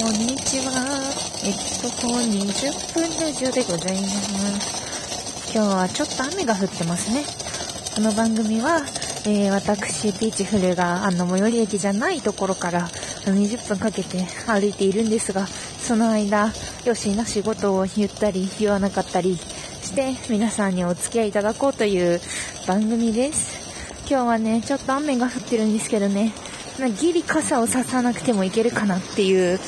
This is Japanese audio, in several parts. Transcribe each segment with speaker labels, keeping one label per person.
Speaker 1: こんにちは。えっと、こう20分ラジオでございます。今日はちょっと雨が降ってますね。この番組は、えー、私、ピーチフルが、あの、最寄り駅じゃないところから、20分かけて歩いているんですが、その間、よしな仕事を言ったり、言わなかったりして、皆さんにお付き合いいただこうという番組です。今日はね、ちょっと雨が降ってるんですけどね、ギリ傘をささなくてもいけるかなっていう、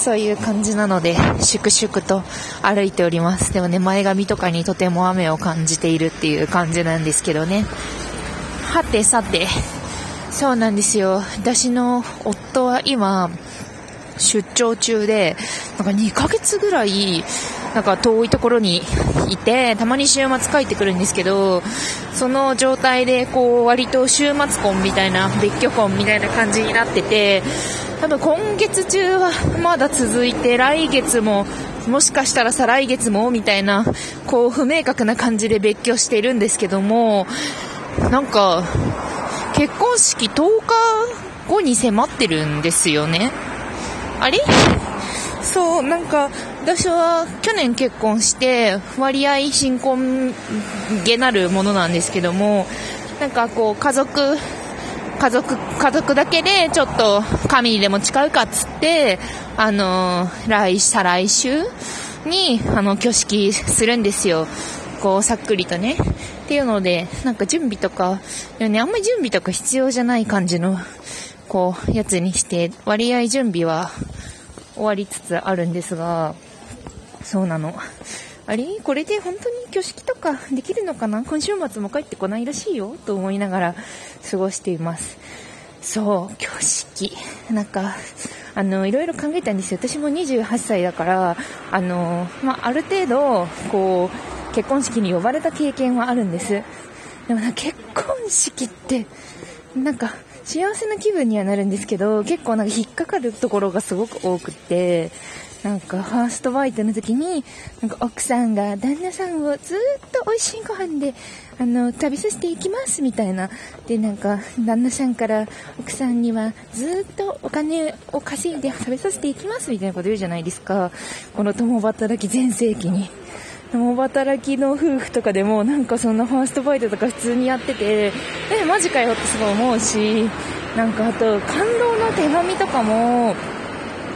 Speaker 1: そういう感じなので、粛々と歩いております。でもね、前髪とかにとても雨を感じているっていう感じなんですけどね。はてさて、そうなんですよ。私の夫は今、出張中で、なんか2ヶ月ぐらい、なんか遠いところにいて、たまに週末帰ってくるんですけど、その状態で、こう、割と週末婚みたいな、別居婚みたいな感じになってて、多分今月中はまだ続いて、来月も、もしかしたら再来月も、みたいな、こう、不明確な感じで別居しているんですけども、なんか、結婚式10日後に迫ってるんですよね。あれ？そう、なんか、私は去年結婚して、割合新婚げなるものなんですけども、なんかこう、家族、家族、家族だけでちょっと神にでも誓うかっつって、あの、来、再来週に、あの、挙式するんですよ。こう、さっくりとね。っていうので、なんか準備とか、ね、あんまり準備とか必要じゃない感じの、こう、やつにして、割合準備は終わりつつあるんですが、そうなの。あれ？これで本当に挙式とかできるのかな？今週末も帰ってこないらしいよと思いながら過ごしています。そう、挙式。なんか、あの、いろいろ考えたんですよ。私も28歳だから、あの、まあ、ある程度、こう、結婚式に呼ばれた経験はあるんです。でもな、結婚式って、なんか、幸せな気分にはなるんですけど、結構なんか引っかかるところがすごく多くて、なんかファーストバイトの時に、なんか奥さんが旦那さんをずっと美味しいご飯で、あの、食べさせていきますみたいな。で、なんか旦那さんから奥さんにはずっとお金を稼いで食べさせていきますみたいなこと言うじゃないですか。この共働き全盛期に。共働きの夫婦とかでもなんかそんなファーストバイトとか普通にやってて、え、マジかよってすごい思うし、なんかあと感動の手紙とかも、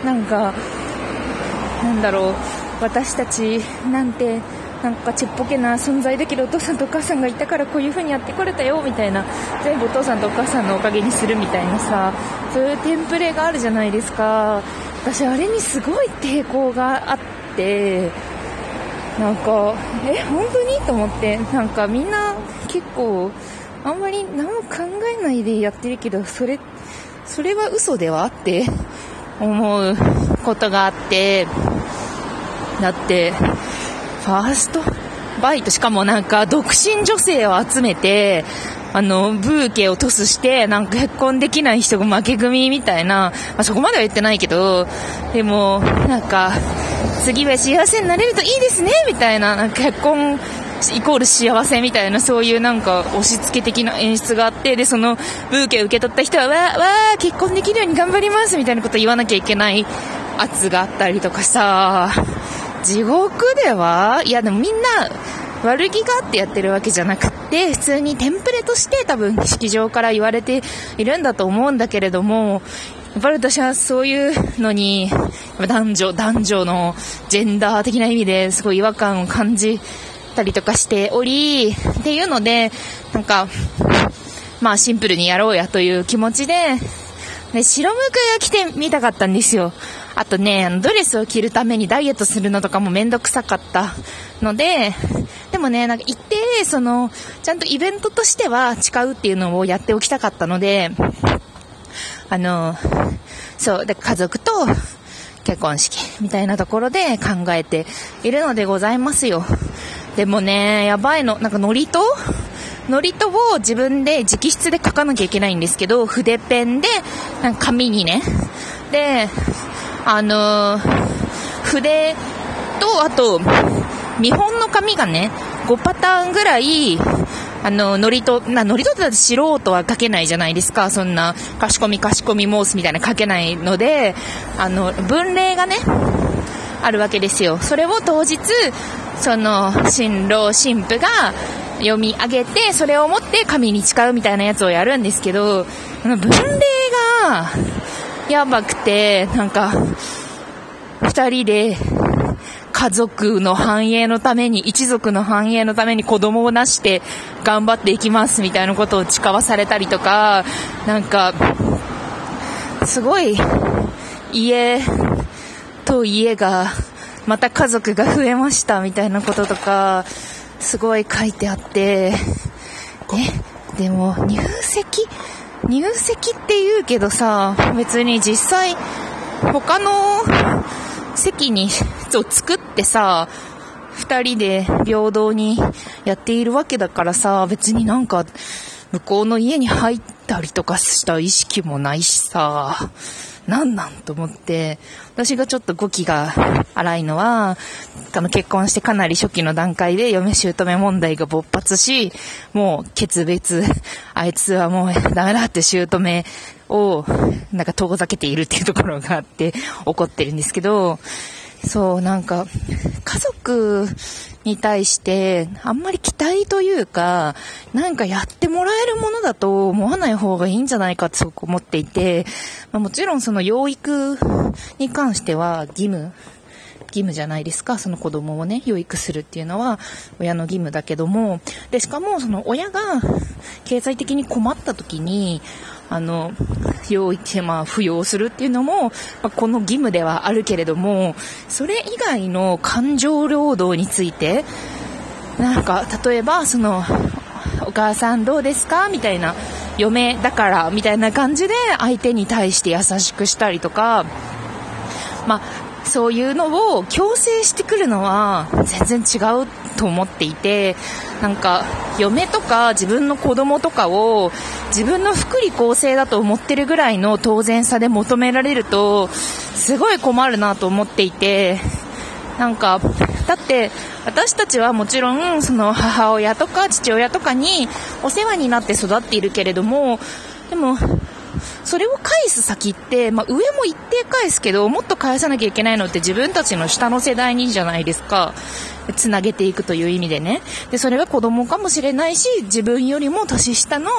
Speaker 1: なんか、なんだろう、私たちなんて、なんかちっぽけな存在だけどお父さんとお母さんがいたからこういう風にやってこれたよみたいな。全部お父さんとお母さんのおかげにするみたいなさそういうテンプレがあるじゃないですか。私あれにすごい抵抗があってなんか、え、本当にと思って、なんかみんな結構、あんまり何も考えないでやってるけど、それ、それは嘘では？って思う。ことがあって、だって、ファーストバイト、しかもなんか独身女性を集めて、あの、ブーケをトスして、なんか結婚できない人が負け組みたいな、まあ、そこまでは言ってないけど、でも、なんか、次は幸せになれるといいですね、みたいな、なんか結婚イコール幸せみたいな、そういうなんか押し付け的な演出があって、で、そのブーケを受け取った人は、わー、わー、結婚できるように頑張ります、みたいなこと言わなきゃいけない圧があったりとかさ、地獄ではいや、でもみんな、悪気があってやってるわけじゃなくて、普通にテンプレとして多分式場から言われているんだと思うんだけれども、やっぱり私はそういうのに、男女、男女のジェンダー的な意味ですごい違和感を感じたりとかしており、っていうので、なんか、まあシンプルにやろうやという気持ちで、ね、白むくが着てみたかったんですよ。あとね、ドレスを着るためにダイエットするのとかもめんどくさかったので、でもね、なんか一定、その、ちゃんとイベントとしては誓うっていうのをやっておきたかったので、あの、そう、で、家族と結婚式みたいなところで考えているのでございますよ。でもね、やばいの、なんかノリとノリとを自分で直筆で書かなきゃいけないんですけど、筆ペンで、なんか紙にね。で、あの、筆と、あと、見本の紙がね、5パターンぐらい、あの、ノリと、な、ノリとだって素人は書けないじゃないですか。そんな、かしこみかしこみ申すみたいな書けないので、あの、文例がね、あるわけですよ。それを当日、その、新郎新婦が読み上げて、それを持って神に誓うみたいなやつをやるんですけど、文例が、やばくて、なんか、二人で、家族の繁栄のために、一族の繁栄のために子供をなして頑張っていきますみたいなことを誓わされたりとか、なんか、すごい、家と家が、また家族が増えましたみたいなこととか、すごい書いてあって、え、でも入籍入籍って言うけどさ、別に実際、他の席に、を作ってさ、二人で平等にやっているわけだからさ、別になんか、向こうの家に入ったりとかした意識もないしさ、なんなんと思って、私がちょっと語気が荒いのは、あの結婚してかなり初期の段階で嫁姑問題が勃発し、もう決別、あいつはもうダメだって姑をなんか遠ざけているっていうところがあって怒ってるんですけど、そう、なんか、家族に対して、あんまり期待というか、なんかやってもらえるものだと思わない方がいいんじゃないかってすごく思っていて、まあ、もちろんその養育に関しては義務、義務じゃないですか、その子供をね、養育するっていうのは親の義務だけども、で、しかもその親が経済的に困った時に、あの、養育、まあ、扶養するっていうのも、まあ、この義務ではあるけれども、それ以外の感情労働について、なんか、例えば、その、お母さんどうですかみたいな、嫁だから、みたいな感じで相手に対して優しくしたりとか、まあ、そういうのを強制してくるのは全然違うと思っていて、なんか、嫁とか自分の子供とかを自分の福利厚生だと思ってるぐらいの当然さで求められると、すごい困るなと思っていて、なんか、だって私たちはもちろんその母親とか父親とかにお世話になって育っているけれども、でもそれを返す先って、まあ、上も一定返すけど、もっと返さなきゃいけないのって自分たちの下の世代にじゃないですか。つなげていくという意味でね。で、それが子供かもしれないし、自分よりも年下の、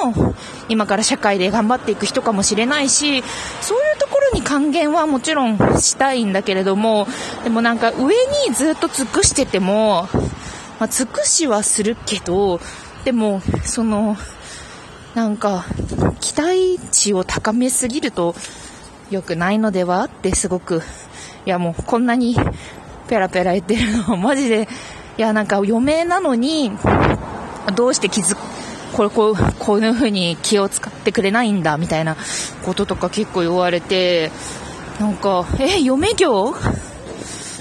Speaker 1: 今から社会で頑張っていく人かもしれないし、そういうところに還元はもちろんしたいんだけれども、でもなんか上にずっと尽くしてても、まあ、尽くしはするけど、でも、その、なんか、期待値を高めすぎると良くないのではってすごく、いやもうこんなにペラペラ言ってるのはマジで、いやなんか余命なのに、どうして気づこれこう、こういう風に気を使ってくれないんだみたいなこととか結構言われて、なんか、え、嫁業？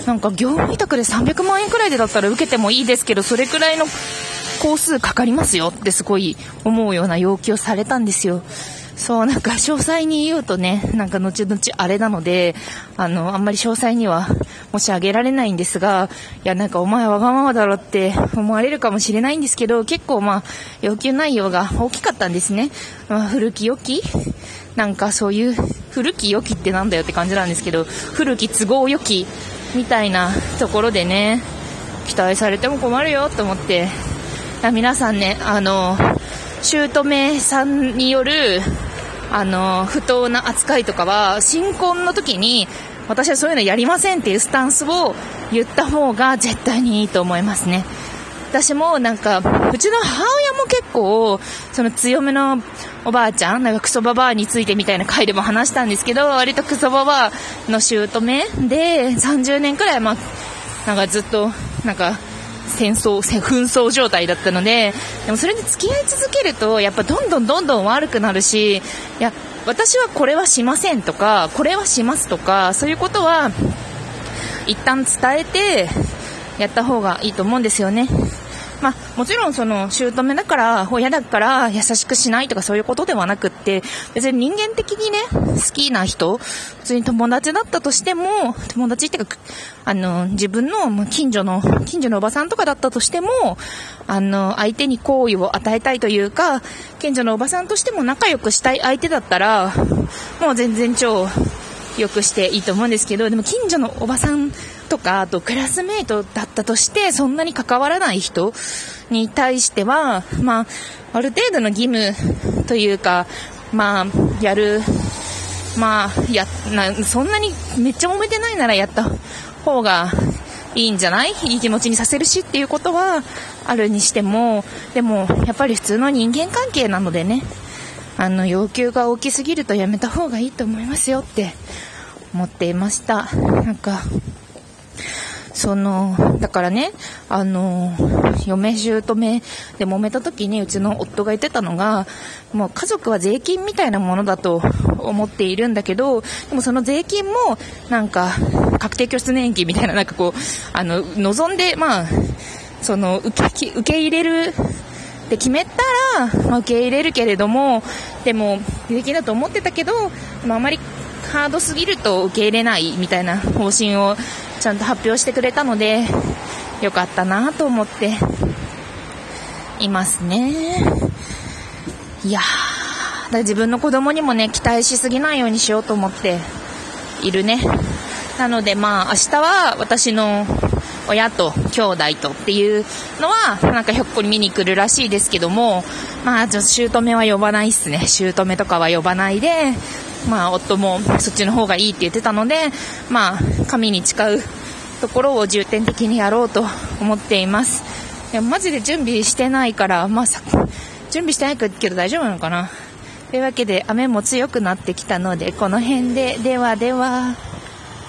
Speaker 1: なんか業務委託で300万円くらいでだったら受けてもいいですけど、それくらいの工数かかりますよってすごい思うような要求をされたんですよ。そう、なんか詳細に言うとね、なんか後々あれなので、あの、あんまり詳細には申し上げられないんですが、いや、なんかお前わがままだろって思われるかもしれないんですけど、結構まあ、要求内容が大きかったんですね。まあ、古き良き？なんかそういう、古き良きってなんだよって感じなんですけど、古き都合良きみたいなところでね、期待されても困るよと思って、皆さんね、あの、姑さんによる、あの、不当な扱いとかは、新婚の時に、私はそういうのやりませんっていうスタンスを言った方が絶対にいいと思いますね。私もなんか、うちの母親も結構、その強めのおばあちゃん、なんかクソババアについてみたいな回でも話したんですけど、割とクソババアの姑で、30年くらい、まあ、なんかずっと、なんか、戦争、紛争状態だったので、でもそれに付き合い続けると、やっぱどんどんどんどん悪くなるし、いや、私はこれはしませんとか、これはしますとか、そういうことは、一旦伝えて、やった方がいいと思うんですよね。まあ、もちろんその、姑だから、親だから優しくしないとかそういうことではなくって、別に人間的にね、好きな人、普通に友達だったとしても、友達ってか、あの、自分の近所の、近所のおばさんとかだったとしても、あの、相手に好意を与えたいというか、近所のおばさんとしても仲良くしたい相手だったら、もう全然超、良くしていいと思うんですけど、でも近所のおばさんとか、あとクラスメイトだったとして、そんなに関わらない人に対しては、まあ、ある程度の義務というか、まあ、やる、まあ、や、な、そんなにめっちゃ揉めてないならやった方がいいんじゃない？いい気持ちにさせるしっていうことはあるにしても、でも、やっぱり普通の人間関係なのでね、あの、要求が大きすぎるとやめた方がいいと思いますよって思っていました。なんか、その、だからね、あの、嫁姑で揉めた時にうちの夫が言ってたのが、もう家族は税金みたいなものだと思っているんだけど、でもその税金も、なんか、確定拠出年金みたいな、なんかこう、あの、望んで、まあ、その、受け、受け入れるって決めたら、ま、受け入れるけれども、でも、有益だと思ってたけど、まあ、あまりハードすぎると受け入れないみたいな方針をちゃんと発表してくれたので、よかったなと思っていますね。いや、だ自分の子供にもね、期待しすぎないようにしようと思っているね。なのでまあ、明日は私の親と兄弟とっていうのは、なんかひょっこり見に来るらしいですけども、まあちょっと、姑は呼ばないっすね。姑とかは呼ばないで、まあ、夫もそっちの方がいいって言ってたので、まあ、神に誓うところを重点的にやろうと思っています。いや、マジで準備してないから、まあ、準備してないけど大丈夫なのかなというわけで、雨も強くなってきたので、この辺で、ではでは。